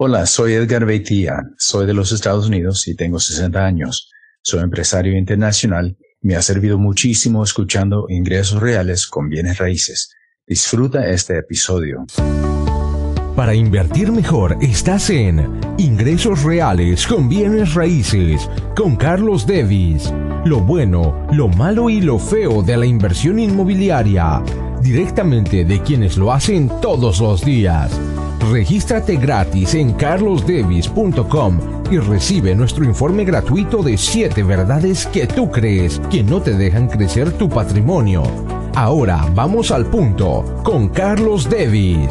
Hola, soy Edgar Beitía, soy de los Estados Unidos y tengo 60 años. Soy empresario internacional. Me ha servido muchísimo escuchando ingresos reales con bienes raíces. Disfruta este episodio. Para invertir mejor estás en Ingresos Reales con Bienes Raíces con Carlos Devis. Lo bueno, lo malo y lo feo de la inversión inmobiliaria. Directamente de quienes lo hacen todos los días. Regístrate gratis en carlosdevis.com y recibe nuestro informe gratuito de 7 verdades que tú crees que no te dejan crecer tu patrimonio. Ahora vamos al punto con Carlos Devis.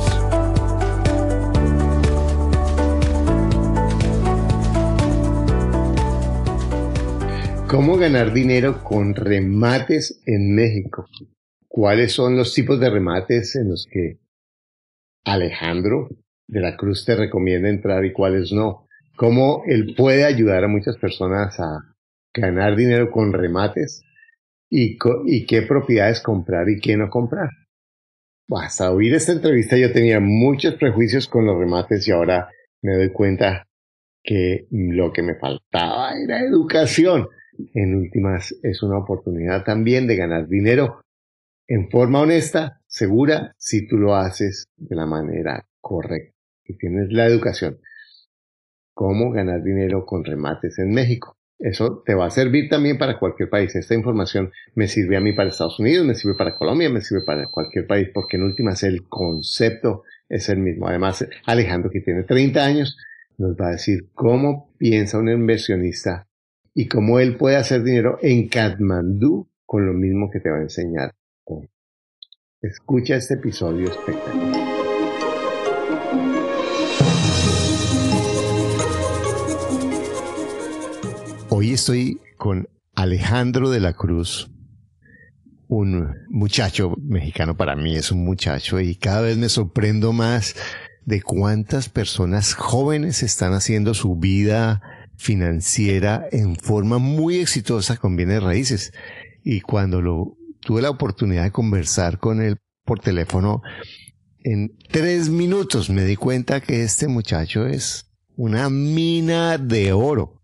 ¿Cómo ganar dinero con remates en México? ¿Cuáles son los tipos de remates en los que Alejandro de la Cruz te recomienda entrar y cuáles no. Cómo él puede ayudar a muchas personas a ganar dinero con remates y, qué propiedades comprar y qué no comprar. Hasta oír esta entrevista yo tenía muchos prejuicios con los remates y ahora me doy cuenta que lo que me faltaba era educación. En últimas, es una oportunidad también de ganar dinero en forma honesta, segura, si tú lo haces de la manera correcta y tienes la educación. Cómo ganar dinero con remates en México. Eso te va a servir también para cualquier país. Esta información me sirve a mí para Estados Unidos, me sirve para Colombia, me sirve para cualquier país, porque en últimas el concepto es el mismo. Además, Alejandro, que tiene 30 años, nos va a decir cómo piensa un inversionista y cómo él puede hacer dinero en Kathmandú con lo mismo que te va a enseñar Escucha este episodio espectacular. Hoy estoy con Alejandro de la Cruz, un muchacho mexicano para mí es un muchacho y cada vez me sorprendo más de cuántas personas jóvenes están haciendo su vida financiera en forma muy exitosa con bienes raíces. Y cuando lo tuve la oportunidad de conversar con él por teléfono. En tres minutos me di cuenta que este muchacho es una mina de oro.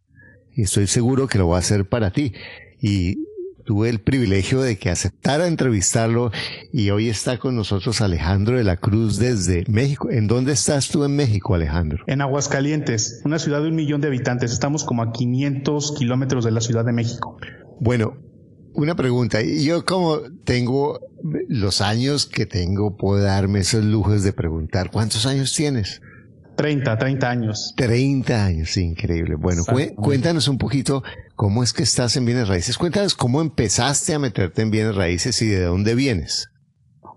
Y estoy seguro que lo va a hacer para ti. Y tuve el privilegio de que aceptara entrevistarlo y hoy está con nosotros Alejandro de la Cruz desde México. ¿En dónde estás tú en México, Alejandro? En Aguascalientes, una ciudad de un millón de habitantes. Estamos como a 500 kilómetros de la Ciudad de México. Bueno, una pregunta. Yo como tengo los años que tengo, puedo darme esos lujos de preguntar. ¿Cuántos años tienes? 30, 30 años. 30 años, increíble. Bueno, cuéntanos un poquito cómo es que estás en bienes raíces. Cuéntanos cómo empezaste a meterte en bienes raíces y de dónde vienes.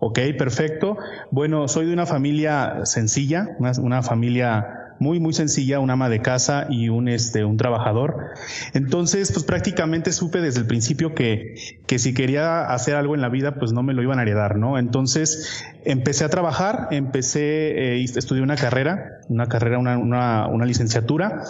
Ok, perfecto. Bueno, soy de una familia sencilla, una familia muy, muy sencilla, una ama de casa y un, este, un trabajador. Entonces, pues prácticamente supe desde el principio que, que si quería hacer algo en la vida, pues no me lo iban a heredar, ¿no? Entonces, empecé a trabajar, empecé, eh, estudié una carrera, una carrera, una, una, una licenciatura.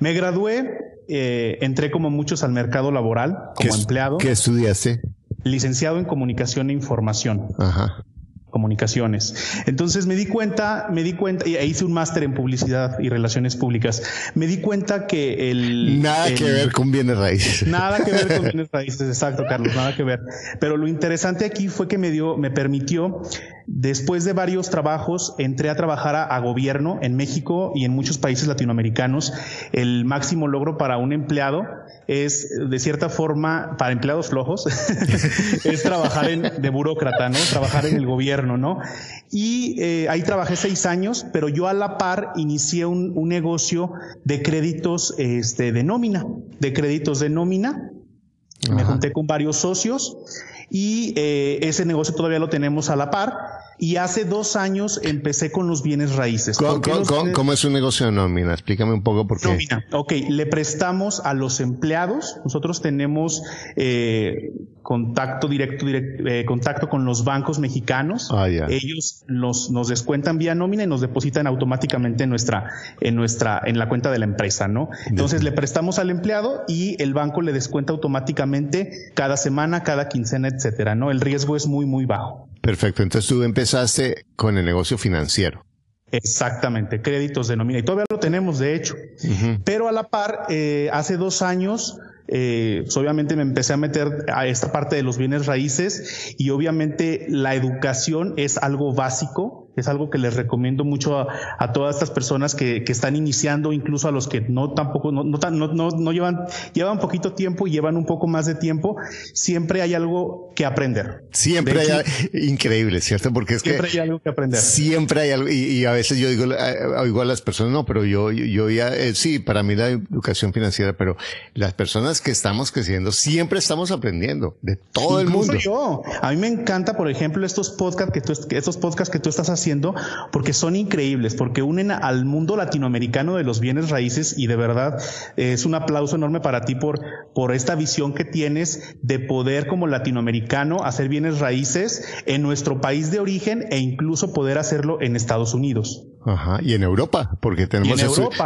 Me gradué, eh, entré como muchos al mercado laboral, como empleado. ¿Qué estudiaste? Licenciado en Comunicación e Información. Ajá comunicaciones. Entonces me di cuenta, me di cuenta, y hice un máster en publicidad y relaciones públicas. Me di cuenta que el... Nada que ver con bienes raíces. Nada que ver con bienes raíces, exacto, Carlos, nada que ver. Pero lo interesante aquí fue que me dio, me permitió, después de varios trabajos, entré a trabajar a, a gobierno en México y en muchos países latinoamericanos. El máximo logro para un empleado es, de cierta forma, para empleados flojos, es trabajar en, de burócrata, ¿no? Trabajar en el gobierno, ¿no? Y eh, ahí trabajé seis años, pero yo a la par inicié un, un negocio de créditos este, de nómina, de créditos de nómina. Me junté con varios socios y eh, ese negocio todavía lo tenemos a la par. Y hace dos años empecé con los bienes raíces. ¿Cómo, es un negocio de nómina? Explícame un poco por qué. Nómina. Ok, le prestamos a los empleados. Nosotros tenemos eh, contacto directo, eh, contacto con los bancos mexicanos. Ah, Ellos nos, nos descuentan vía nómina y nos depositan automáticamente en nuestra, en nuestra, en la cuenta de la empresa, ¿no? Entonces le prestamos al empleado y el banco le descuenta automáticamente cada semana, cada quincena, etcétera, ¿no? El riesgo es muy, muy bajo. Perfecto. Entonces tú empezaste con el negocio financiero. Exactamente, créditos de nómina. Y todavía lo tenemos, de hecho. Pero a la par, eh, hace dos años eh, pues, obviamente me empecé a meter a esta parte de los bienes raíces y obviamente la educación es algo básico es algo que les recomiendo mucho a, todas estas personas que, que, están iniciando, incluso a los que no tampoco, no, no, no, no, llevan, llevan poquito tiempo y llevan un poco más de tiempo. Siempre hay algo que aprender. Siempre hay algo increíble, ¿cierto? Porque es siempre hay algo que aprender. Siempre hay algo, y, a veces yo digo, oigo a las personas, no, pero yo, yo ya, eh, sí, para mí la educación financiera, pero las personas que estamos creciendo, siempre estamos aprendiendo de todo el mundo. Yo, a mí me encanta, por ejemplo, estos podcasts que tú, estos podcasts que tú estás haciendo haciendo porque son increíbles, porque unen al mundo latinoamericano de los bienes raíces y de verdad es un aplauso enorme para ti por, por esta visión que tienes de poder como latinoamericano hacer bienes raíces en nuestro país de origen e incluso poder hacerlo en Estados Unidos. Ajá, y en Europa, porque tenemos,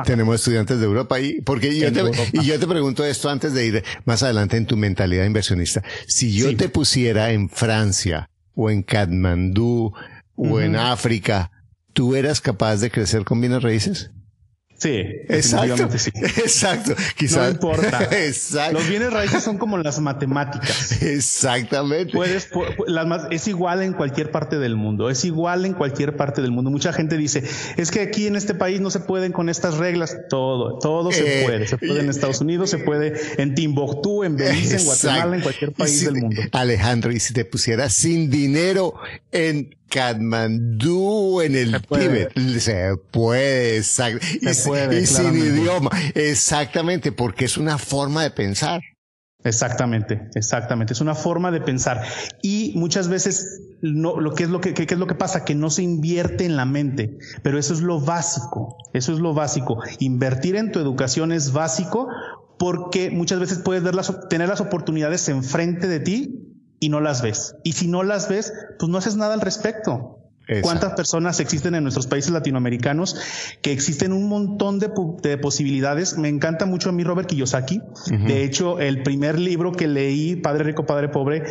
tenemos estudiantes de Europa y porque yo te, y yo te pregunto esto antes de ir más adelante en tu mentalidad inversionista. Si yo te pusiera en Francia o en Katmandú o en África, ¿tú eras capaz de crecer con bienes raíces? Sí, exacto. Sí. Exacto. Quizás. No importa. Exacto. Los bienes raíces son como las matemáticas. Exactamente. Puedes, es igual en cualquier parte del mundo. Es igual en cualquier parte del mundo. Mucha gente dice, es que aquí en este país no se pueden con estas reglas. Todo, todo se eh, puede. Se puede en Estados Unidos, se puede en Timbuktu, en Belice, en Guatemala, en cualquier país del mundo. Alejandro, y si te pusieras sin dinero en Katmandú en el Tíbet. Se puede, exacto. y, sin idioma. Exactamente, porque es una forma de pensar. Exactamente, exactamente. Es una forma de pensar. Y muchas veces no, lo que es lo que, es lo que pasa, que no se invierte en la mente. Pero eso es lo básico. Eso es lo básico. Invertir en tu educación es básico porque muchas veces puedes ver las, tener las oportunidades enfrente de ti y no las ves. Y si no las ves, pues no haces nada al respecto. ¿Cuántas personas existen en nuestros países latinoamericanos que existen un montón de, posibilidades? Me encanta mucho a mí Robert Kiyosaki. De hecho, el primer libro que leí, Padre Rico, Padre Pobre,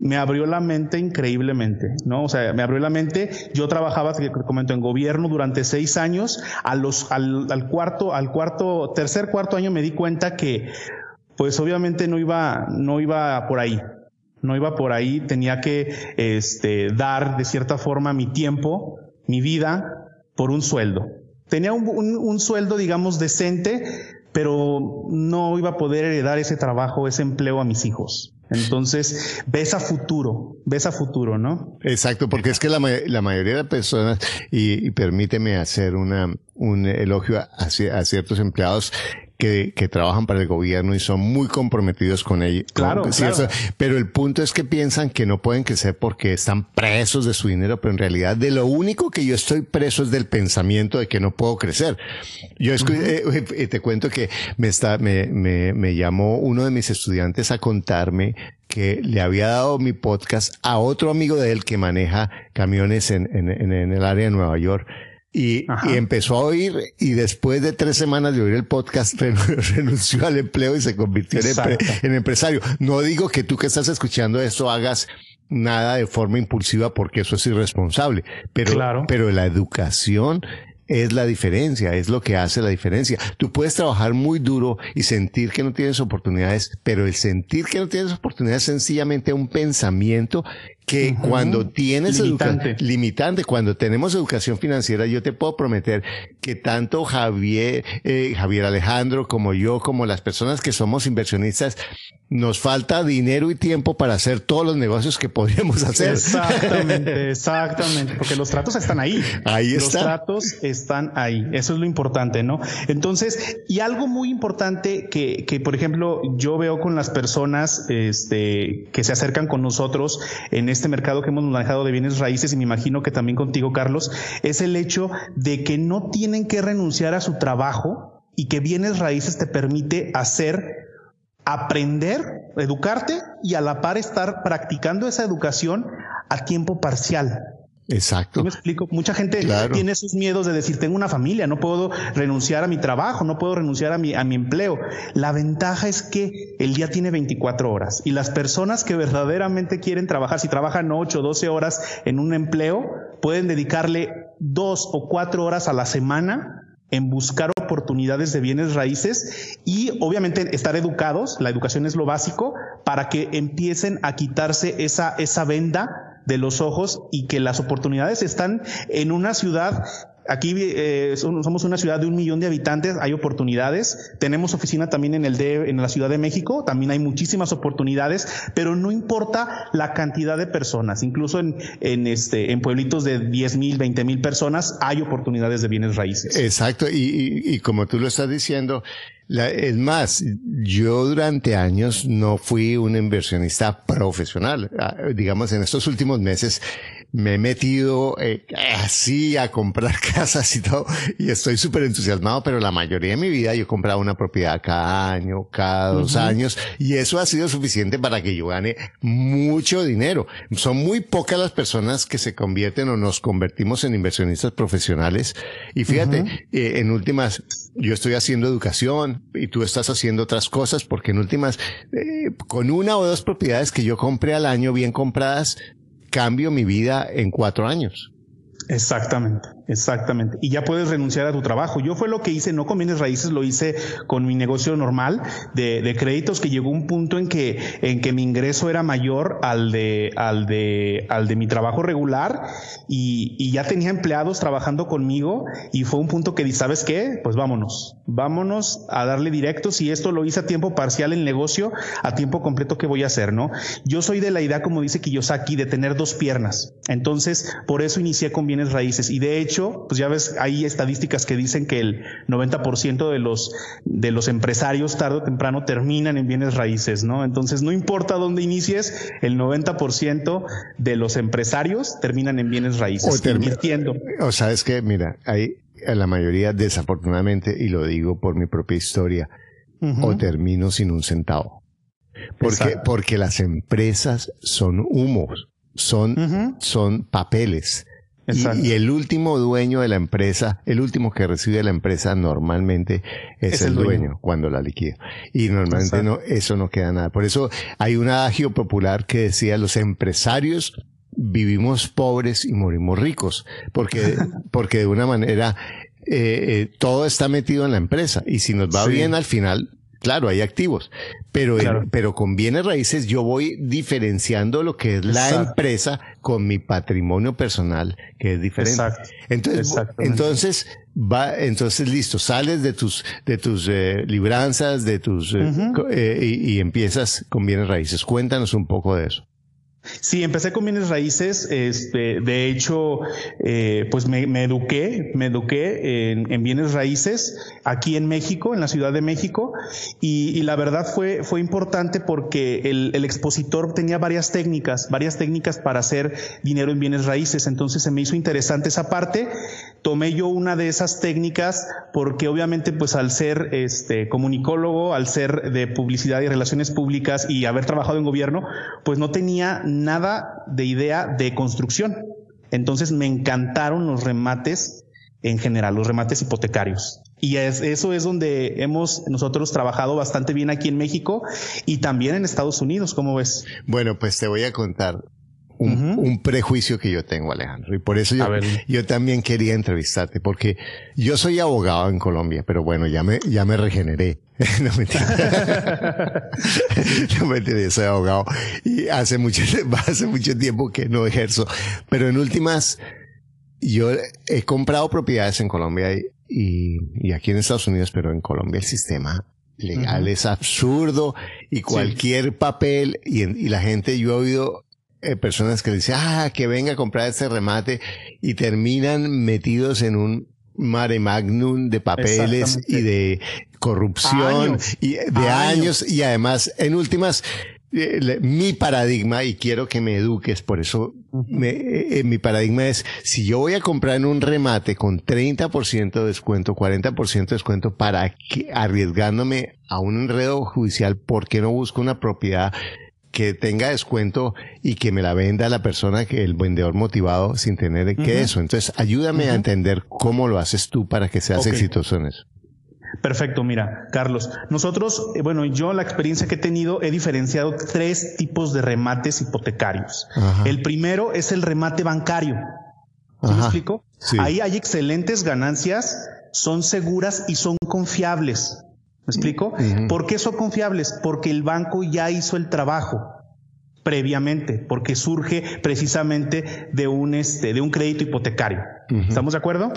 me abrió la mente increíblemente, ¿no? O sea, me abrió la mente. Yo trabajaba, te comento, en gobierno durante seis años. A los, al, al cuarto, al cuarto, tercer, cuarto año me di cuenta que, pues obviamente no iba, no iba por ahí no iba por ahí, tenía que este, dar de cierta forma mi tiempo, mi vida, por un sueldo. Tenía un, sueldo, digamos, decente, pero no iba a poder heredar ese trabajo, ese empleo a mis hijos. Entonces, ves a futuro, ves a futuro, ¿no? Exacto, porque es que la, mayoría de personas, y, permíteme hacer un elogio a, ciertos empleados, que, que, trabajan para el gobierno y son muy comprometidos con ellos. Claro, claro. Pero el punto es que piensan que no pueden crecer porque están presos de su dinero, pero en realidad de lo único que yo estoy preso es del pensamiento de que no puedo crecer. Yo eh, eh, te cuento que me, está, me, me, me llamó uno de mis estudiantes a contarme que le había dado mi podcast a otro amigo de él que maneja camiones en, en, en el área de Nueva York y, empezó a oír y después de tres semanas de oír el podcast renunció al empleo y se convirtió en, empresario. No digo que tú que estás escuchando esto hagas nada de forma impulsiva porque eso es irresponsable, pero, pero la educación es la diferencia, es lo que hace la diferencia. Tú puedes trabajar muy duro y sentir que no tienes oportunidades, pero el sentir que no tienes oportunidades es sencillamente un pensamiento que cuando tienes limitante. limitante, cuando tenemos educación financiera, yo te puedo prometer que tanto Javier, eh, Javier Alejandro como yo, como las personas que somos inversionistas, nos falta dinero y tiempo para hacer todos los negocios que podríamos hacer. Exactamente, exactamente, porque los tratos están ahí. Ahí Los tratos están ahí. Eso es lo importante, ¿no? Entonces, y algo muy importante que, que por ejemplo, yo veo con las personas este, que se acercan con nosotros en este mercado que hemos manejado de bienes raíces, y me imagino que también contigo, Carlos, es el hecho de que no tienen que renunciar a su trabajo y que bienes raíces te permite hacer aprender, educarte y a la par estar practicando esa educación a tiempo parcial. Exacto. me explico? Mucha gente tiene esos miedos de decir, tengo una familia, no puedo renunciar a mi trabajo, no puedo renunciar a mi, a mi empleo. La ventaja es que el día tiene 24 horas y las personas que verdaderamente quieren trabajar, si trabajan 8 o 12 horas en un empleo, pueden dedicarle dos o cuatro horas a la semana en buscar oportunidades de bienes raíces y obviamente estar educados, la educación es lo básico, para que empiecen a quitarse esa, esa venda de los ojos y que las oportunidades están en una ciudad Aquí eh, somos una ciudad de un millón de habitantes, hay oportunidades. Tenemos oficina también en el de, en la Ciudad de México, también hay muchísimas oportunidades, pero no importa la cantidad de personas. Incluso en, en este, en pueblitos de 10 mil, 20 mil personas hay oportunidades de bienes raíces. Exacto, y, y, como tú lo estás diciendo, es más, yo durante años no fui un inversionista profesional. Ah, digamos, en estos últimos meses me he metido eh, así a comprar casas y todo y estoy súper entusiasmado, pero la mayoría de mi vida yo he comprado una propiedad cada año, cada dos años y eso ha sido suficiente para que yo gane mucho dinero. Son muy pocas las personas que se convierten o nos convertimos en inversionistas profesionales y fíjate, eh, en últimas, yo estoy haciendo educación y tú estás haciendo otras cosas porque en últimas, eh, con una o dos propiedades que yo compré al año bien compradas, cambio mi vida en cuatro años. Exactamente. Exactamente. Y ya puedes renunciar a tu trabajo. Yo fue lo que hice, no con bienes raíces, lo hice con mi negocio normal de, de, créditos que llegó un punto en que, en que mi ingreso era mayor al de, al de, al de mi trabajo regular y, ya tenía empleados trabajando conmigo y fue un punto que di, ¿sabes qué? Pues vámonos, vámonos a darle directos y esto lo hice a tiempo parcial el negocio, a tiempo completo que voy a hacer, ¿no? Yo soy de la idea, como dice Kiyosaki, de tener dos piernas. Entonces, por eso inicié con bienes raíces y de hecho, pues ya ves, hay estadísticas que dicen que el 90% de los, de los empresarios tarde o temprano terminan en bienes raíces, ¿no? Entonces, no importa dónde inicies, el 90% de los empresarios terminan en bienes raíces, o invirtiendo. O sabes que, mira, hay la mayoría, desafortunadamente, y lo digo por mi propia historia, o termino sin un centavo. Porque, porque las empresas son humos, son, son papeles. Y, el último dueño de la empresa, el último que recibe la empresa normalmente es, el, dueño, cuando la liquida. Y normalmente no, eso no queda nada. Por eso hay un adagio popular que decía los empresarios vivimos pobres y morimos ricos, porque, porque de una manera eh, eh, todo está metido en la empresa. Y si nos va bien al final Claro, hay activos, pero, pero con bienes raíces yo voy diferenciando lo que es la empresa con mi patrimonio personal, que es diferente. Entonces, entonces va, entonces listo, sales de tus, de tus eh, libranzas, de tus, eh, eh, y empiezas con bienes raíces. Cuéntanos un poco de eso. Sí, empecé con bienes raíces. Este, de hecho, eh, pues me, eduqué, me eduqué en, bienes raíces aquí en México, en la Ciudad de México, y, la verdad fue, fue importante porque el, el, expositor tenía varias técnicas, varias técnicas para hacer dinero en bienes raíces. Entonces se me hizo interesante esa parte. Tomé yo una de esas técnicas porque obviamente, pues al ser este comunicólogo, al ser de publicidad y relaciones públicas y haber trabajado en gobierno, pues no tenía nada de idea de construcción. Entonces me encantaron los remates en general, los remates hipotecarios. Y eso es donde hemos nosotros trabajado bastante bien aquí en México y también en Estados Unidos, ¿cómo ves? Bueno, pues te voy a contar un, prejuicio que yo tengo, Alejandro. Y por eso yo, yo también quería entrevistarte, porque yo soy abogado en Colombia, pero bueno, ya me, ya me regeneré. no mentira. no mentira, soy abogado. Y hace mucho, hace mucho tiempo que no ejerzo. Pero en últimas, yo he comprado propiedades en Colombia y, y, aquí en Estados Unidos, pero en Colombia el sistema legal es absurdo y cualquier papel y, y la gente, yo he oído eh, personas que dicen, ah, que venga a comprar este remate y terminan metidos en un mare magnum de papeles y de corrupción y de años. y además, en últimas, eh, mi paradigma, y quiero que me eduques, por eso eh, mi paradigma es, si yo voy a comprar en un remate con 30% de descuento, 40% de descuento, para que, arriesgándome a un enredo judicial, ¿por qué no busco una propiedad que tenga descuento y que me la venda la persona que el vendedor motivado sin tener que eso. Entonces, ayúdame a entender cómo lo haces tú para que seas exitoso en eso. Perfecto, mira, Carlos, nosotros, eh, bueno, yo la experiencia que he tenido he diferenciado tres tipos de remates hipotecarios. El primero es el remate bancario. ¿Sí me explico? Ahí hay excelentes ganancias, son seguras y son confiables. ¿Me explico? ¿Por qué son confiables? Porque el banco ya hizo el trabajo previamente, porque surge precisamente de un, este, de un crédito hipotecario. ¿Estamos de acuerdo?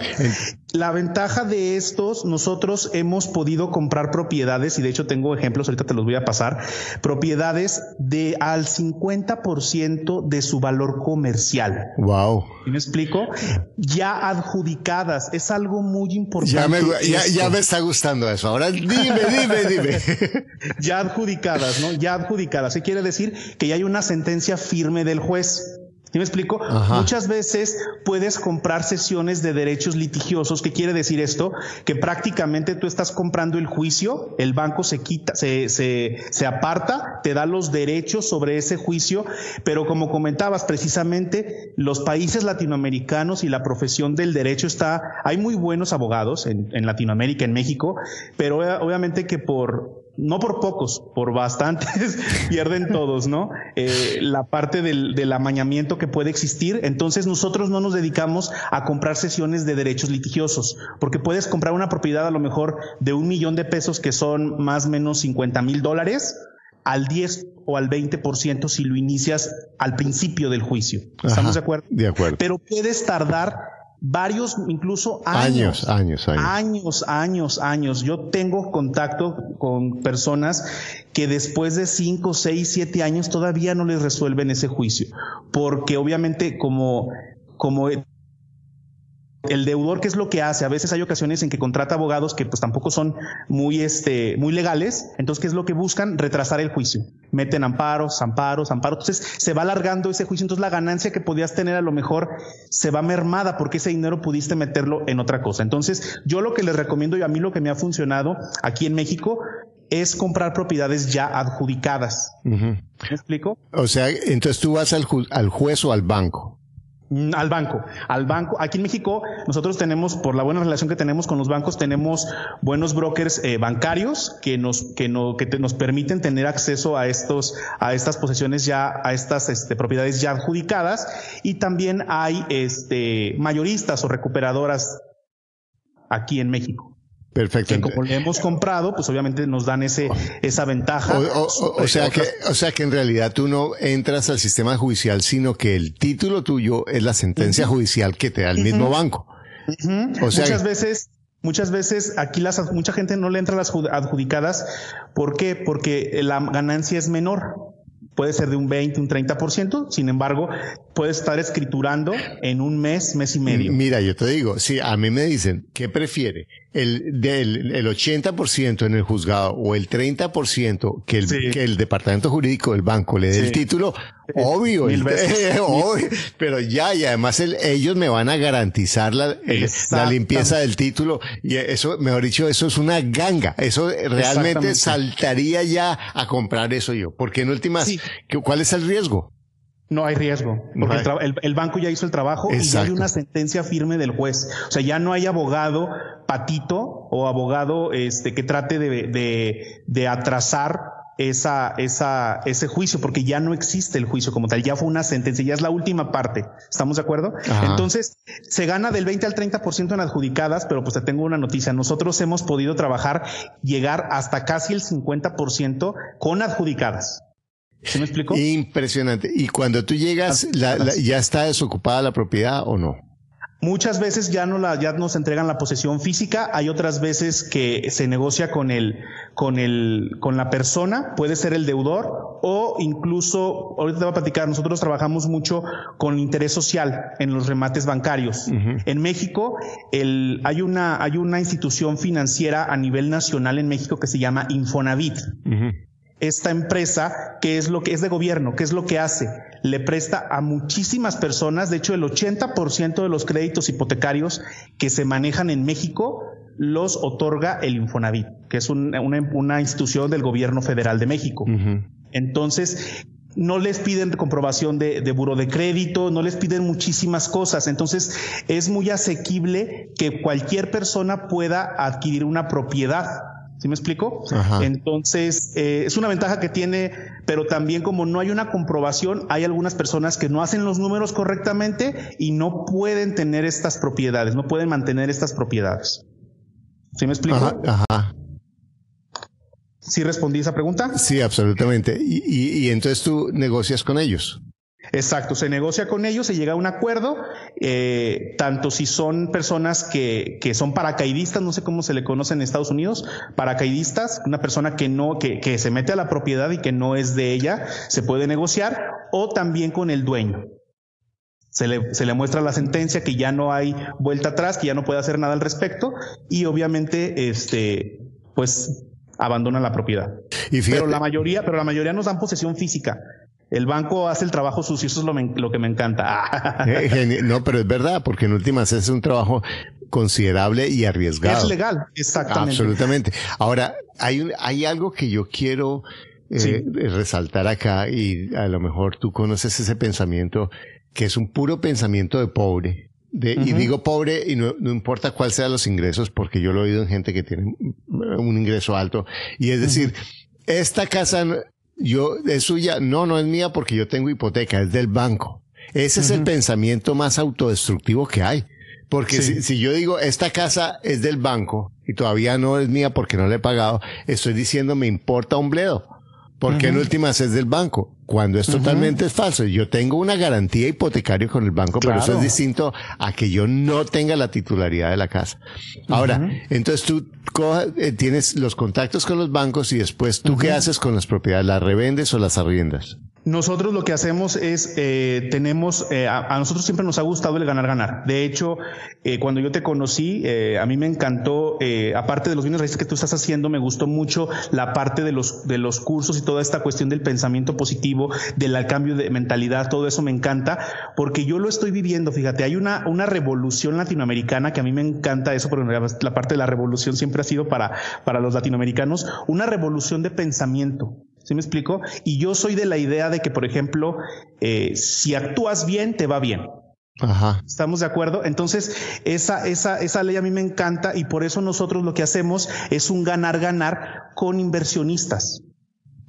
La ventaja de estos, nosotros hemos podido comprar propiedades, y de hecho tengo ejemplos, ahorita te los voy a pasar, propiedades de al 50% de su valor comercial. Wow. me explico? Ya adjudicadas, es algo muy importante. Ya me, ya me está gustando eso. Ahora dime, dime, dime. ya adjudicadas, ¿no? Ya adjudicadas. ¿Qué quiere decir? Que ya hay una sentencia firme del juez. ¿Sí me explico? Muchas veces puedes comprar sesiones de derechos litigiosos. ¿Qué quiere decir esto? Que prácticamente tú estás comprando el juicio, el banco se quita, se, se, se aparta, te da los derechos sobre ese juicio, pero como comentabas, precisamente los países latinoamericanos y la profesión del derecho está, hay muy buenos abogados en, en Latinoamérica, en México, pero obviamente que por no por pocos, por bastantes, pierden todos, ¿no? Eh, la parte del, del, amañamiento que puede existir. Entonces nosotros no nos dedicamos a comprar sesiones de derechos litigiosos, porque puedes comprar una propiedad a lo mejor de un millón de pesos, que son más o menos 50 mil dólares, al 10 o al 20% si lo inicias al principio del juicio. ¿Estamos de acuerdo? De acuerdo. Pero puedes tardar varios, incluso años, años, años, años, años, años. Yo tengo contacto con personas que después de cinco, seis, siete años todavía no les resuelven ese juicio, porque obviamente como como el deudor, ¿qué es lo que hace? A veces hay ocasiones en que contrata abogados que pues tampoco son muy, este, muy legales. Entonces, ¿qué es lo que buscan? Retrasar el juicio. Meten amparos, amparos, amparos. Entonces, se va alargando ese juicio. Entonces, la ganancia que podías tener a lo mejor se va mermada porque ese dinero pudiste meterlo en otra cosa. Entonces, yo lo que les recomiendo y a mí lo que me ha funcionado aquí en México es comprar propiedades ya adjudicadas. ¿Me explico? O sea, entonces tú vas al, al juez o al banco. Mm, al banco, al banco. Aquí en México nosotros tenemos, por la buena relación que tenemos con los bancos, tenemos buenos brokers eh, bancarios que nos que, no, que nos permiten tener acceso a estos a estas posesiones ya a estas este, propiedades ya adjudicadas y también hay este mayoristas o recuperadoras aquí en México. Perfecto. Que como le hemos comprado, pues obviamente nos dan ese, esa ventaja. O, sea que, o sea que en realidad tú no entras al sistema judicial, sino que el título tuyo es la sentencia judicial que te da el mismo banco. o sea, muchas veces, muchas veces aquí las, mucha gente no le entra a las adjudicadas. ¿Por qué? Porque la ganancia es menor puede ser de un 20, un 30%, sin embargo, puede estar escriturando en un mes, mes y medio. Mira, yo te digo, si a mí me dicen, ¿qué prefiere? El, del, el 80% en el juzgado o el 30% que el, que el departamento jurídico del banco le dé el título, obvio, obvio, pero ya, y además ellos me van a garantizar la, la limpieza del título, y eso, mejor dicho, eso es una ganga, eso realmente saltaría ya a comprar eso yo, porque en últimas, ¿cuál es el riesgo? No hay riesgo, porque el, banco ya hizo el trabajo y ya hay una sentencia firme del juez. O sea, ya no hay abogado patito o abogado este que trate de, de, de atrasar esa, esa, ese juicio, porque ya no existe el juicio como tal, ya fue una sentencia, ya es la última parte. ¿Estamos de acuerdo? Entonces, se gana del 20 al 30% en adjudicadas, pero pues te tengo una noticia. Nosotros hemos podido trabajar, llegar hasta casi el 50% con adjudicadas. ¿Se me explico? Impresionante. Y cuando tú llegas, ¿ya está desocupada la propiedad o no? Muchas veces ya no la, ya nos entregan la posesión física, hay otras veces que se negocia con el, con el, con la persona, puede ser el deudor, o incluso, ahorita te voy a platicar, nosotros trabajamos mucho con interés social en los remates bancarios. En México, el, hay una, hay una institución financiera a nivel nacional en México que se llama Infonavit esta empresa, que es lo que es de gobierno, ¿qué es lo que hace? Le presta a muchísimas personas, de hecho el 80% de los créditos hipotecarios que se manejan en México los otorga el Infonavit, que es una, institución del gobierno federal de México. Entonces, no les piden comprobación de, de buro de crédito, no les piden muchísimas cosas. Entonces, es muy asequible que cualquier persona pueda adquirir una propiedad ¿Sí me explico? Entonces, eh, es una ventaja que tiene, pero también como no hay una comprobación, hay algunas personas que no hacen los números correctamente y no pueden tener estas propiedades, no pueden mantener estas propiedades. ¿Sí me explico? Ajá. ¿Sí respondí esa pregunta? Sí, absolutamente. y entonces tú negocias con ellos. Exacto, se negocia con ellos, se llega a un acuerdo, eh, tanto si son personas que, que, son paracaidistas, no sé cómo se le conoce en Estados Unidos, paracaidistas, una persona que no, que, que se mete a la propiedad y que no es de ella, se puede negociar, o también con el dueño. Se le, se le, muestra la sentencia que ya no hay vuelta atrás, que ya no puede hacer nada al respecto, y obviamente, este, pues abandona la propiedad. pero la mayoría, pero la mayoría nos dan posesión física. El banco hace el trabajo sucio, eso es lo, que me encanta. Eh, no, pero es verdad, porque en últimas es un trabajo considerable y arriesgado. Es legal, exactamente. Absolutamente. Ahora, hay, hay algo que yo quiero eh, resaltar acá y a lo mejor tú conoces ese pensamiento que es un puro pensamiento de pobre. De, Y digo pobre y no, no, importa cuál sean los ingresos, porque yo lo he oído en gente que tiene un ingreso alto. Y es decir, esta casa yo, es suya, no, no es mía porque yo tengo hipoteca, es del banco. Ese es el pensamiento más autodestructivo que hay. Porque si, si, yo digo, esta casa es del banco y todavía no es mía porque no le he pagado, estoy diciendo me importa un bledo porque en últimas es del banco, cuando es totalmente falso. Yo tengo una garantía hipotecaria con el banco, pero eso es distinto a que yo no tenga la titularidad de la casa. Ahora, entonces tú eh, tienes los contactos con los bancos y después tú qué haces con las propiedades, las revendes o las arriendas. Nosotros lo que hacemos es, eh, tenemos, eh, a, nosotros siempre nos ha gustado el ganar-ganar. De hecho, eh, cuando yo te conocí, a mí me encantó, aparte de los bienes raíces que tú estás haciendo, me gustó mucho la parte de los, de los cursos y toda esta cuestión del pensamiento positivo, del cambio de mentalidad, todo eso me encanta, porque yo lo estoy viviendo, fíjate, hay una, una revolución latinoamericana que a mí me encanta eso, porque la parte de la revolución siempre ha sido para, para los latinoamericanos, una revolución de pensamiento. ¿Sí me explico? Y yo soy de la idea de que, por ejemplo, eh, si actúas bien, te va bien. Ajá. ¿Estamos de acuerdo? Entonces, esa, esa, esa ley a mí me encanta y por eso nosotros lo que hacemos es un ganar-ganar con inversionistas.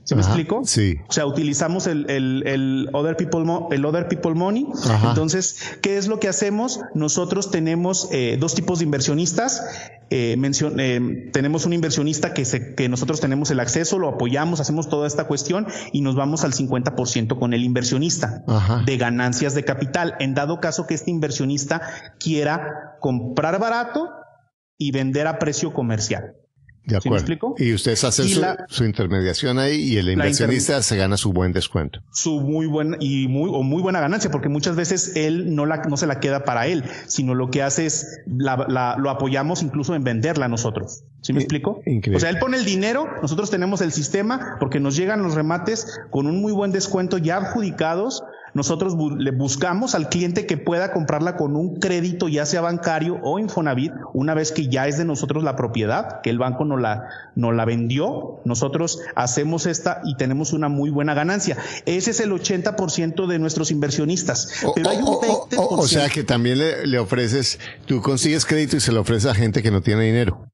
¿Se me explico? Sí. O sea, utilizamos el, el, el other people, el other people money. Entonces, ¿qué es lo que hacemos? Nosotros tenemos eh, dos tipos de inversionistas. Eh, eh, tenemos un inversionista que, se, que nosotros tenemos el acceso, lo apoyamos, hacemos toda esta cuestión y nos vamos al 50% con el inversionista de ganancias de capital. En dado caso que este inversionista quiera comprar barato y vender a precio comercial. De acuerdo. Y ustedes hacen su, intermediación ahí y el inversionista se gana su buen descuento. Su muy buena y muy o muy buena ganancia, porque muchas veces él no la no se la queda para él, sino lo que hace es la, lo apoyamos incluso en venderla nosotros. ¿Sí me explico? Increíble. O sea, él pone el dinero, nosotros tenemos el sistema porque nos llegan los remates con un muy buen descuento ya adjudicados nosotros le buscamos al cliente que pueda comprarla con un crédito, ya sea bancario o Infonavit, una vez que ya es de nosotros la propiedad, que el banco no la, la vendió, nosotros hacemos esta y tenemos una muy buena ganancia. Ese es el 80% de nuestros inversionistas. Pero hay un 20%. O, sea que también le, le ofreces, tú consigues crédito y se lo ofreces a gente que no tiene dinero.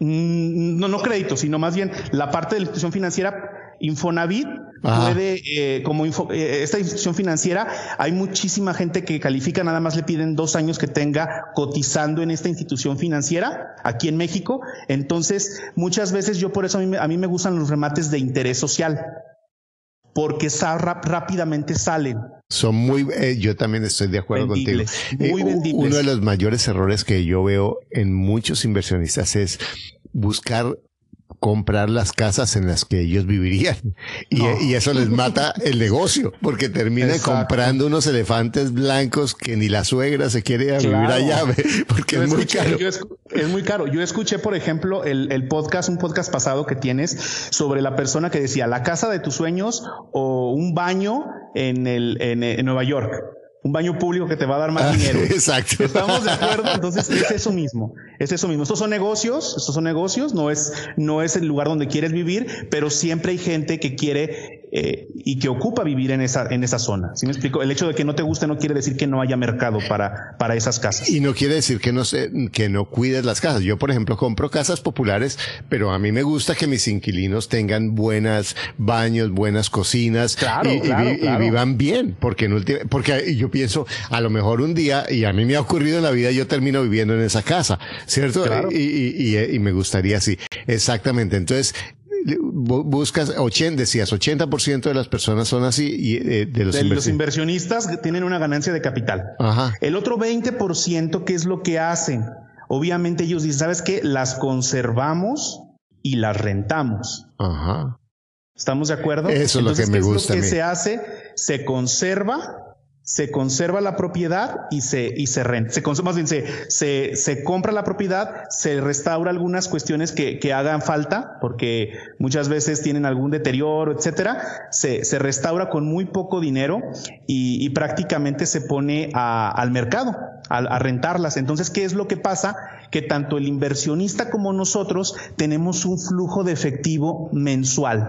Mm, no, no crédito, sino más bien la parte de la institución financiera Infonavit puede, eh, como eh, esta institución financiera, hay muchísima gente que califica, nada más le piden dos años que tenga cotizando en esta institución financiera aquí en México. Entonces, muchas veces yo por eso a mí, me gustan los remates de interés social, porque rápidamente salen. Son muy, eh, yo también estoy de acuerdo contigo. Muy. Uno de los mayores errores que yo veo en muchos inversionistas es buscar comprar las casas en las que ellos vivirían. Y, eso les mata el negocio, porque terminan comprando unos elefantes blancos que ni la suegra se quiere vivir allá, porque es muy caro. es muy caro. Yo escuché, por ejemplo, el, podcast, un podcast pasado que tienes sobre la persona que decía la casa de tus sueños o un baño en, el, en Nueva York un baño público que te va a dar más ah, dinero. Exacto. ¿Estamos de acuerdo? Entonces es eso mismo. Es eso mismo. Estos son negocios, estos son negocios, no es, no es el lugar donde quieres vivir, pero siempre hay gente que quiere eh, y que ocupa vivir en esa, en esa zona. ¿Sí me explico? El hecho de que no te guste no quiere decir que no haya mercado para, para esas casas. Y no quiere decir que no, se, que no cuides las casas. Yo, por ejemplo, compro casas populares, pero a mí me gusta que mis inquilinos tengan buenas baños, buenas cocinas y, vivan bien, porque, en porque yo pienso, a lo mejor un día, y a mí me ha ocurrido en la vida, yo termino viviendo en esa casa, ¿cierto? Y, y me gustaría así. Exactamente. Entonces, buscas 80, decías, 80% de las personas son así y eh, de, los, los, inversionistas tienen una ganancia de capital. El otro 20%, ¿qué es lo que hacen? Obviamente ellos dicen, ¿sabes qué? Las conservamos y las rentamos. Ajá. ¿Estamos de acuerdo? Eso es lo que me gusta. lo que se hace? Se conserva se conserva la propiedad y se, y se renta. Se más bien se, se, se, compra la propiedad, se restaura algunas cuestiones que, que hagan falta, porque muchas veces tienen algún deterioro, etcétera. Se, se restaura con muy poco dinero y, y prácticamente se pone a, al mercado, a, a rentarlas. Entonces, ¿qué es lo que pasa? Que tanto el inversionista como nosotros tenemos un flujo de efectivo mensual.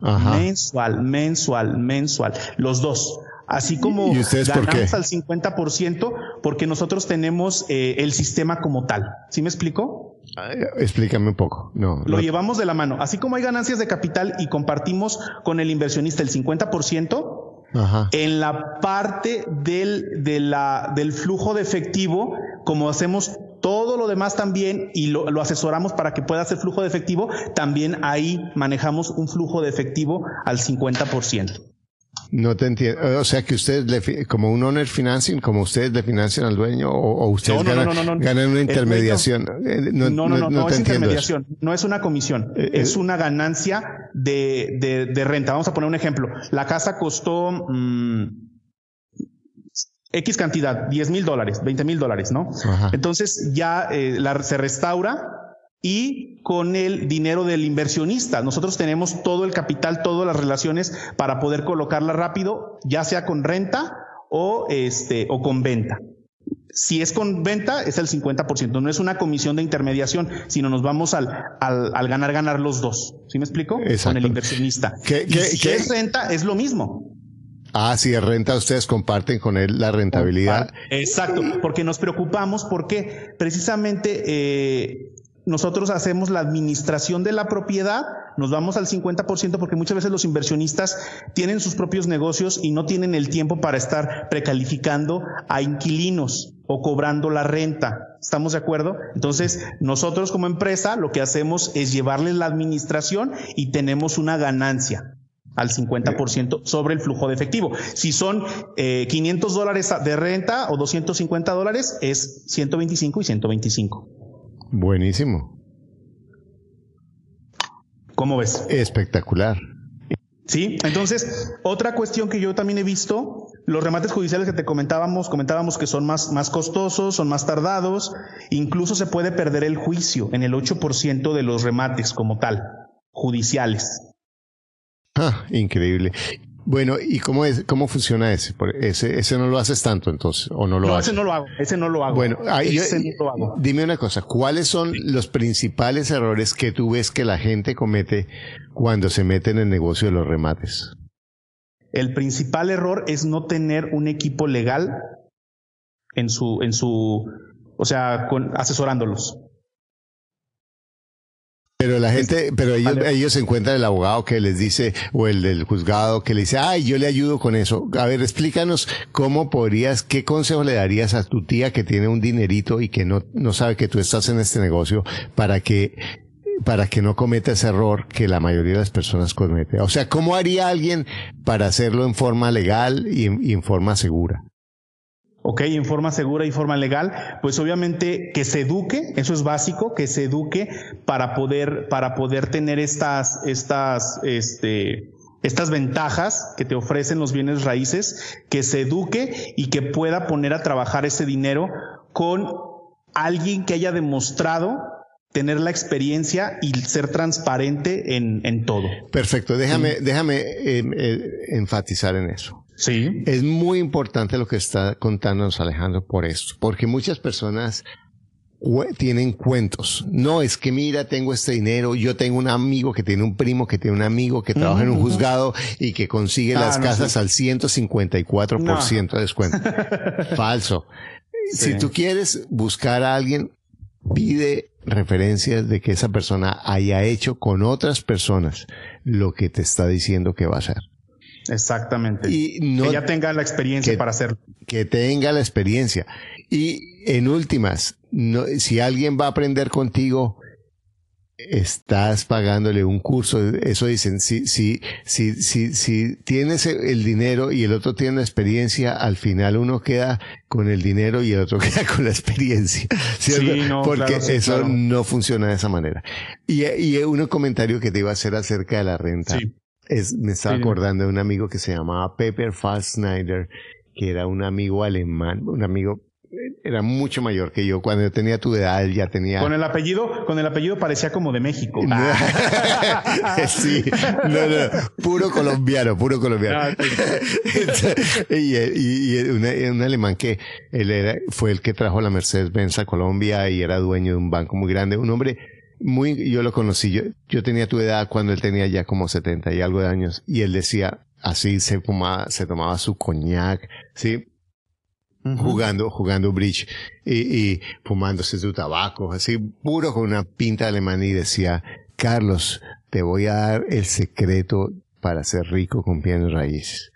Mensual, mensual, mensual. Los dos. Así como ¿Y ustedes ganamos al 50% porque nosotros tenemos eh, el sistema como tal. ¿Sí me explico? Explícame un poco. No. Lo llevamos de la mano. Así como hay ganancias de capital y compartimos con el inversionista el 50%, Ajá. en la parte del, de la, del flujo de efectivo, como hacemos todo lo demás también y lo, lo, asesoramos para que pueda hacer flujo de efectivo, también ahí manejamos un flujo de efectivo al 50%. No te entiendo. O sea que ustedes, le, como un owner financing, como ustedes le financian al dueño o, ustedes ganan, una intermediación. No, no, no, no, es intermediación. No es una comisión. Eh, es eh, una ganancia de, de, de, renta. Vamos a poner un ejemplo. La casa costó mmm, X cantidad, 10 mil dólares, 20 mil dólares, ¿no? Entonces ya eh, la, se restaura y con el dinero del inversionista. Nosotros tenemos todo el capital, todas las relaciones para poder colocarla rápido, ya sea con renta o este o con venta. Si es con venta, es el 50%. No es una comisión de intermediación, sino nos vamos al, al, ganar, ganar los dos. ¿Sí me explico? Con el inversionista. si es renta, es lo mismo. Ah, si es renta, ustedes comparten con él la rentabilidad. Exacto, porque nos preocupamos porque precisamente eh, nosotros hacemos la administración de la propiedad, nos vamos al 50% porque muchas veces los inversionistas tienen sus propios negocios y no tienen el tiempo para estar precalificando a inquilinos o cobrando la renta. ¿Estamos de acuerdo? Entonces, nosotros como empresa lo que hacemos es llevarles la administración y tenemos una ganancia al 50% sobre el flujo de efectivo. Si son eh, 500 dólares de renta o 250 dólares, es 125 y 125. Buenísimo. ¿Cómo ves? Espectacular. Sí, entonces, otra cuestión que yo también he visto, los remates judiciales que te comentábamos, comentábamos que son más, más costosos, son más tardados, incluso se puede perder el juicio en el 8% de los remates como tal, judiciales. Ah, increíble. Bueno, ¿y cómo es, cómo funciona ese? ese? Ese no lo haces tanto entonces, o no lo no, ese no lo hago, ese no lo hago. Bueno, dime una cosa, ¿cuáles son los principales errores que tú ves que la gente comete cuando se mete en el negocio de los remates? El principal error es no tener un equipo legal en su, en su, o sea, con, asesorándolos. Pero la gente, pero ellos, ellos encuentran el abogado que les dice, o el del juzgado que le dice, ay, yo le ayudo con eso. A ver, explícanos cómo podrías, qué consejo le darías a tu tía que tiene un dinerito y que no, no sabe que tú estás en este negocio para que para que no cometa ese error que la mayoría de las personas cometen. O sea, ¿cómo haría alguien para hacerlo en forma legal y en forma segura? ¿Ok? En forma segura y forma legal, pues obviamente que se eduque, eso es básico, que se eduque para poder, para poder tener estas, estas, este, estas ventajas que te ofrecen los bienes raíces, que se eduque y que pueda poner a trabajar ese dinero con alguien que haya demostrado tener la experiencia y ser transparente en, en todo. Perfecto, déjame, déjame eh, eh, enfatizar en eso. Sí. Es muy importante lo que está contándonos Alejandro por esto, porque muchas personas tienen cuentos. No es que mira, tengo este dinero, yo tengo un amigo que tiene un primo que tiene un amigo que trabaja en un juzgado y que consigue las casas al 154% de descuento. Falso. Si tú quieres buscar a alguien, pide referencias de que esa persona haya hecho con otras personas lo que te está diciendo que va a hacer. Exactamente. Y no, que ya tenga la experiencia para hacerlo. Que tenga la experiencia. Y en últimas, no, si alguien va a aprender contigo, estás pagándole un curso. Eso dicen, si, si, si, si, si tienes el dinero y el otro tiene la experiencia, al final uno queda con el dinero y el otro queda con la experiencia. Porque eso no funciona de esa manera. Y, y un comentario que te iba a hacer acerca de la renta. Es, me estaba acordando de un amigo que se llamaba Pepper Schneider que era un amigo alemán, un amigo era mucho mayor que yo. Cuando yo tenía tu edad, él ya tenía. Con el apellido, con el apellido parecía como de México. sí, no, no, puro colombiano, puro colombiano. Ah, y, y, un, alemán que él era, fue el que trajo la Mercedes-Benz a Colombia y era dueño de un banco muy grande. Un hombre muy, yo lo conocí, yo, yo tenía tu edad cuando él tenía ya como 70 y algo de años. Y él decía, así se fumaba, se tomaba su coñac, sí jugando, jugando bridge y, y, fumándose su tabaco, así puro con una pinta alemana y decía, Carlos, te voy a dar el secreto para ser rico con bienes raíces.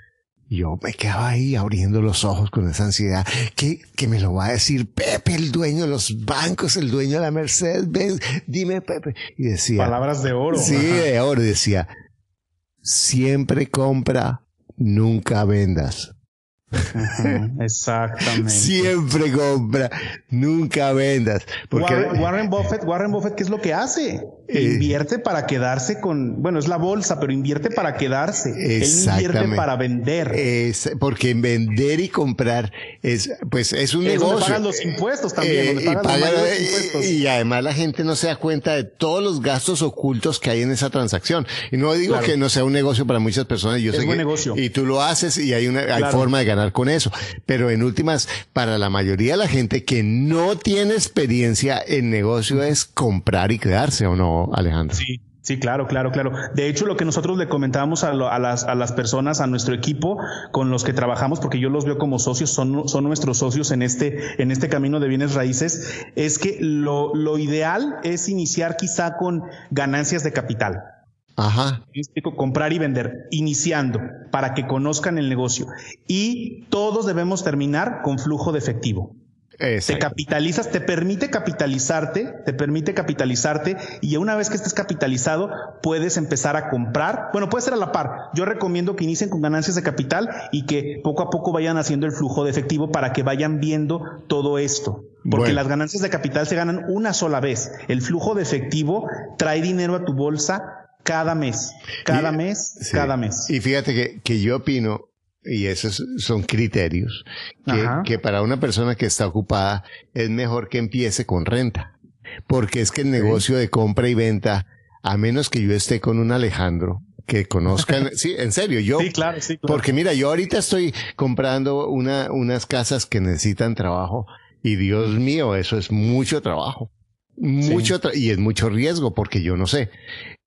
Yo me quedaba ahí abriendo los ojos con esa ansiedad. ¿Qué, que me lo va a decir Pepe, el dueño de los bancos, el dueño de la Mercedes Benz? Dime, Pepe. Y decía. Palabras de oro. Sí, de oro. Decía, siempre compra, nunca vendas. Exactamente. Siempre compra, nunca vendas. Porque Warren, Buffett, Warren Buffett, ¿qué es lo que hace? Eh, invierte para quedarse con, bueno, es la bolsa, pero invierte para quedarse. Él invierte para vender. Es, porque vender y comprar es, pues, es un negocio. Donde pagan los impuestos también. y, y, además la gente no se da cuenta de todos los gastos ocultos que hay en esa transacción. Y no digo que no sea un negocio para muchas personas. Yo es sé buen que, negocio. Y tú lo haces y hay una, hay forma de ganar con eso. Pero en últimas, para la mayoría de la gente que no tiene experiencia en negocio es comprar y quedarse, ¿o no, Alejandro? Sí. Sí, claro, claro, claro. De hecho, lo que nosotros le comentábamos a, las, a, las, personas, a nuestro equipo con los que trabajamos, porque yo los veo como socios, son, son nuestros socios en este, en este camino de bienes raíces, es que lo, lo ideal es iniciar quizá con ganancias de capital. Ajá. Comprar y vender, iniciando, para que conozcan el negocio. Y todos debemos terminar con flujo de efectivo. Te capitalizas, te permite capitalizarte, te permite capitalizarte y una vez que estés capitalizado puedes empezar a comprar. Bueno, puede ser a la par. Yo recomiendo que inicien con ganancias de capital y que poco a poco vayan haciendo el flujo de efectivo para que vayan viendo todo esto. Porque las ganancias de capital se ganan una sola vez. El flujo de efectivo trae dinero a tu bolsa cada mes, cada mes, cada mes. Y fíjate que, que yo opino, y esos son criterios, que, que, para una persona que está ocupada es mejor que empiece con renta. Porque es que el negocio de compra y venta, a menos que yo esté con un Alejandro, que conozcan, sí, en serio, yo, sí, claro, sí, claro. porque mira, yo ahorita estoy comprando una, unas casas que necesitan trabajo y Dios mío, eso es mucho trabajo. Mucho y es mucho riesgo porque yo no sé.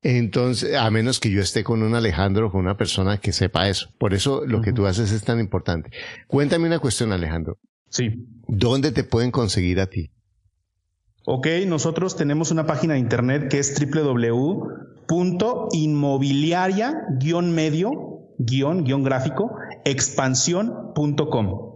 Entonces, a menos que yo esté con un Alejandro, con una persona que sepa eso. Por eso lo que tú haces es tan importante. Cuéntame una cuestión, Alejandro. Sí. ¿Dónde te pueden conseguir a ti? Ok, nosotros tenemos una página de internet que es www.inmobiliaria-medio-gráfico expansión.com.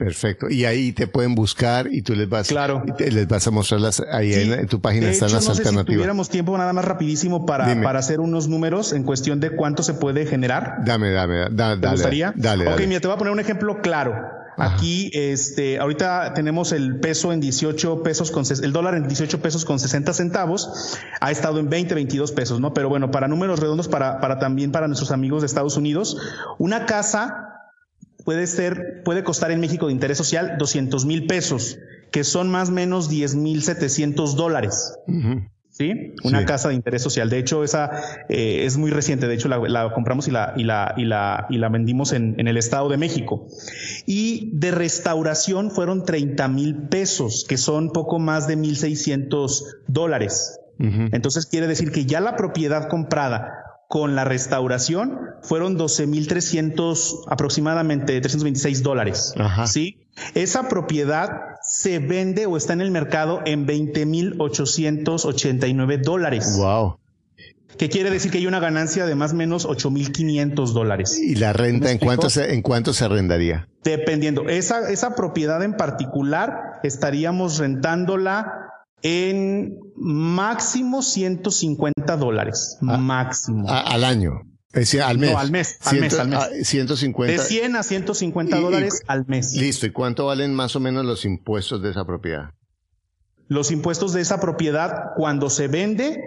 Perfecto. Y ahí te pueden buscar y tú les vas, claro. les vas a mostrarlas ahí en, tu página están las alternativas. Si tuviéramos tiempo nada más rapidísimo para, para hacer unos números en cuestión de cuánto se puede generar. Dame, dame, dale. ¿Te gustaría? Dale, Ok, mira, te voy a poner un ejemplo claro. Aquí, este, ahorita tenemos el peso en 18 pesos con, el dólar en 18 pesos con 60 centavos. Ha estado en 20, 22 pesos, ¿no? Pero bueno, para números redondos, para, para también para nuestros amigos de Estados Unidos, una casa puede ser, puede costar en México de interés social 200 mil pesos, que son más o menos 10 mil 700 dólares. ¿sí? Una casa de interés social. De hecho, esa eh, es muy reciente. De hecho, la, compramos y la, y la, y la, y la vendimos en, en, el Estado de México. Y de restauración fueron 30 mil pesos, que son poco más de 1.600 dólares. Entonces quiere decir que ya la propiedad comprada con la restauración fueron 12.300 aproximadamente 326 dólares. ¿Sí? Esa propiedad se vende o está en el mercado en 20.889 dólares. Wow. ¿Qué quiere decir que hay una ganancia de más o menos 8.500 dólares. ¿Y la renta en cuánto, se, en cuánto se arrendaría? Dependiendo. Esa, esa propiedad en particular estaríamos rentándola en máximo 150 dólares. Ah, máximo. al año. Es al mes. No, al mes, al mes, al mes. 150. De 100 a 150 dólares al mes. Listo. ¿Y cuánto valen más o menos los impuestos de esa propiedad? Los impuestos de esa propiedad cuando se vende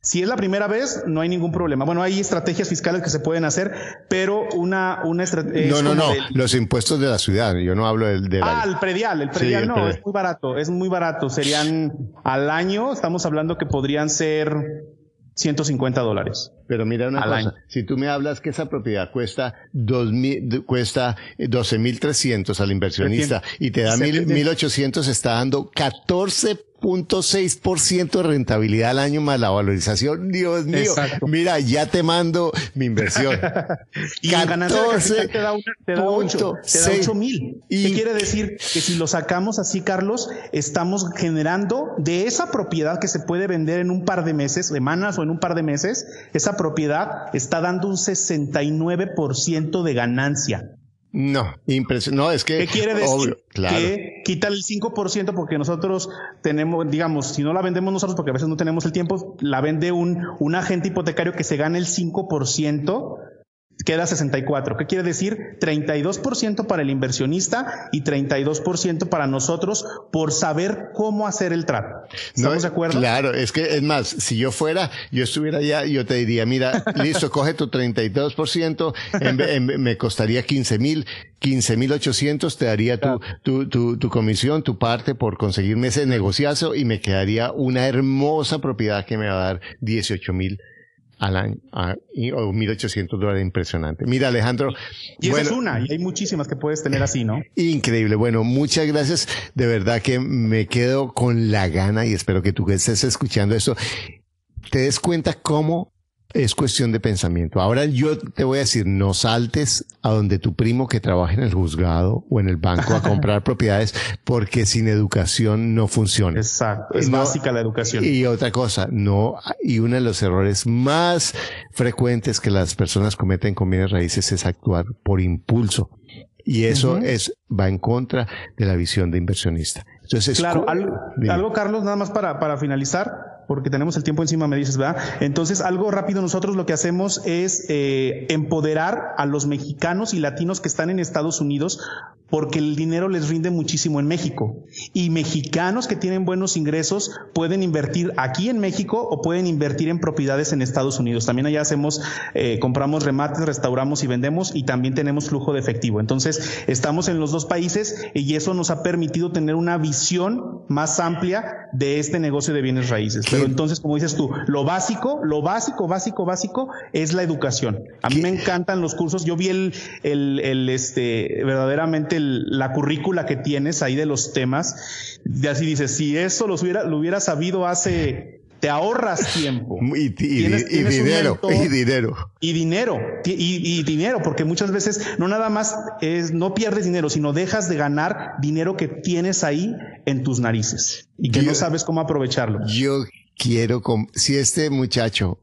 si es la primera vez, no hay ningún problema. Bueno, hay estrategias fiscales que se pueden hacer, pero una, una estrategia. No, no, no. Los impuestos de la ciudad. Yo no hablo del. De Ah, el predial. El predial no, es muy barato. Es muy barato. Serían al año, estamos hablando que podrían ser 150 dólares. Pero mira una cosa, si tú me hablas que esa propiedad cuesta dos mil, cuesta 12.300 al inversionista y te da mil, 1.800, está dando 14 0.6% de rentabilidad al año más la valorización. Dios mío, mira, ya te mando mi inversión. y 14 te da, te da 8, mil. ¿Qué quiere decir? Que si lo sacamos así, Carlos, estamos generando de esa propiedad que se puede vender en un par de meses, semanas o en un par de meses, esa propiedad está dando un 69% de ganancia. No, impresionante. No, es que. ¿Qué quiere decir? Que quita el 5% porque nosotros tenemos, digamos, si no la vendemos nosotros, porque a veces no tenemos el tiempo, la vende un, un agente hipotecario que se gane el 5% queda 64. ¿Qué quiere decir? 32% para el inversionista y 32% para nosotros por saber cómo hacer el trato. ¿Estamos de acuerdo? Claro, es que es más, si yo fuera, yo estuviera allá, yo te diría, mira, listo, coge tu 32%, me costaría 15 mil, 15 mil 800, te daría tu, tu, tu, tu, comisión, tu parte por conseguirme ese negociazo y me quedaría una hermosa propiedad que me va a dar 18 mil al año, a, o 1.800 dólares, impresionante. Mira, Alejandro. Y esa es una, y hay muchísimas que puedes tener así, ¿no? Increíble. Bueno, muchas gracias. De verdad que me quedo con la gana y espero que tú que estés escuchando eso, te des cuenta cómo es cuestión de pensamiento. Ahora yo te voy a decir, no saltes a donde tu primo que trabaja en el juzgado o en el banco a comprar propiedades porque sin educación no funciona. Exacto, es básica la educación. Y otra cosa, no, y uno de los errores más frecuentes que las personas cometen con bienes raíces es actuar por impulso. Y eso es, va en contra de la visión de inversionista. Entonces, claro, algo, Carlos, nada más para, para finalizar porque tenemos el tiempo encima, me dices, ¿verdad? Entonces, algo rápido, nosotros lo que hacemos es eh, empoderar a los mexicanos y latinos que están en Estados Unidos porque el dinero les rinde muchísimo en México. Y mexicanos que tienen buenos ingresos pueden invertir aquí en México o pueden invertir en propiedades en Estados Unidos. También allá hacemos, eh, compramos remates, restauramos y vendemos y también tenemos flujo de efectivo. Entonces, estamos en los dos países y eso nos ha permitido tener una visión más amplia de este negocio de bienes raíces. Pero entonces, como dices tú, lo básico, lo básico, básico, básico es la educación. A mí me encantan los cursos. Yo vi el, el, el este, verdaderamente la currícula que tienes ahí de los temas. Y así dices, si eso lo hubiera, lo hubiera sabido hace te ahorras tiempo. Y, dinero, y dinero. Y dinero, y, dinero, porque muchas veces no nada más es, no pierdes dinero, sino dejas de ganar dinero que tienes ahí en tus narices y que no sabes cómo aprovecharlo. Yo quiero, si este muchacho,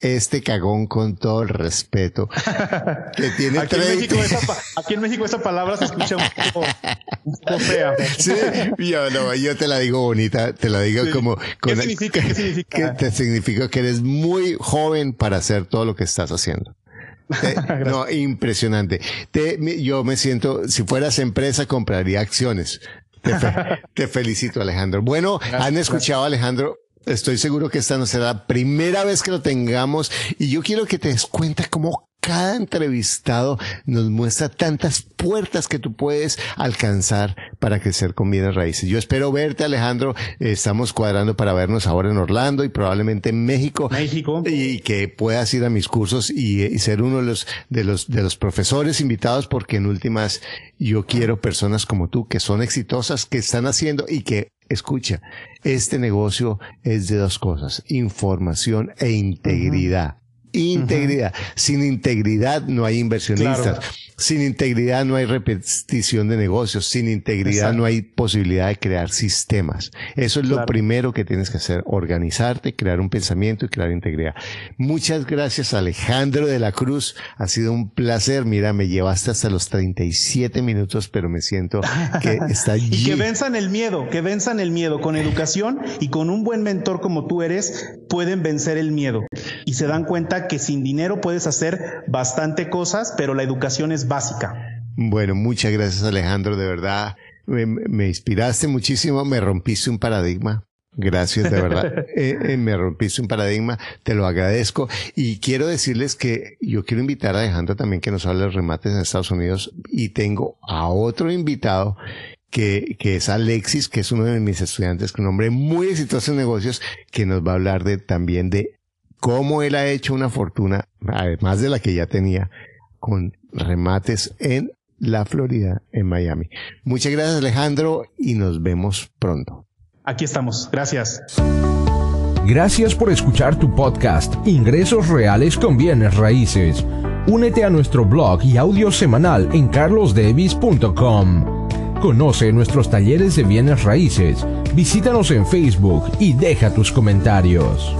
este cagón con todo el respeto, que tiene aquí, en México esa, aquí en México esa palabra se escucha un poco, fea. Sí, yo, no, yo te la digo bonita, te la digo como... ¿Qué significa? ¿Qué significa? Que te significa que eres muy joven para hacer todo lo que estás haciendo. no, impresionante. Te, yo me siento, si fueras empresa, compraría acciones. Te, felicito, Alejandro. Bueno, han escuchado, Alejandro, Estoy seguro que esta no será la primera vez que lo tengamos y yo quiero que te des cuenta cómo cada entrevistado nos muestra tantas puertas que tú puedes alcanzar para crecer con bienes raíces. Yo espero verte, Alejandro. Estamos cuadrando para vernos ahora en Orlando y probablemente en México. México. Y que puedas ir a mis cursos y, ser uno de los, de los, de los profesores invitados porque en últimas yo quiero personas como tú que son exitosas, que están haciendo y que Escucha, este negocio es de dos cosas, información e integridad. Integridad. Sin integridad no hay inversionistas. Sin integridad no hay repetición de negocios. Sin integridad no hay posibilidad de crear sistemas. Eso es lo primero que tienes que hacer. Organizarte, crear un pensamiento y crear integridad. Muchas gracias Alejandro de la Cruz. Ha sido un placer. Mira, me llevaste hasta los 37 minutos, pero me siento que está allí. y que venzan el miedo, que venzan el miedo. Con educación y con un buen mentor como tú eres, pueden vencer el miedo. Y se dan cuenta que sin dinero puedes hacer bastante cosas, pero la educación es básica. Bueno, muchas gracias Alejandro, de verdad. Me, inspiraste muchísimo, me rompiste un paradigma. Gracias, de verdad. Eh, eh, me rompiste un paradigma, te lo agradezco. Y quiero decirles que yo quiero invitar a Alejandro también que nos hable de remates en Estados Unidos. Y tengo a otro invitado que, que es Alexis, que es uno de mis estudiantes, con un hombre muy exitoso en negocios, que nos va a hablar de, también de cómo él ha hecho una fortuna, además de la que ya tenía, con remates en la Florida, en Miami. Muchas gracias Alejandro y nos vemos pronto. Aquí estamos. Gracias. Gracias por escuchar tu podcast, Ingresos Reales con Bienes Raíces. Únete a nuestro blog y audio semanal en carlosdevis.com. Conoce nuestros talleres de bienes raíces, visítanos en Facebook y deja tus comentarios.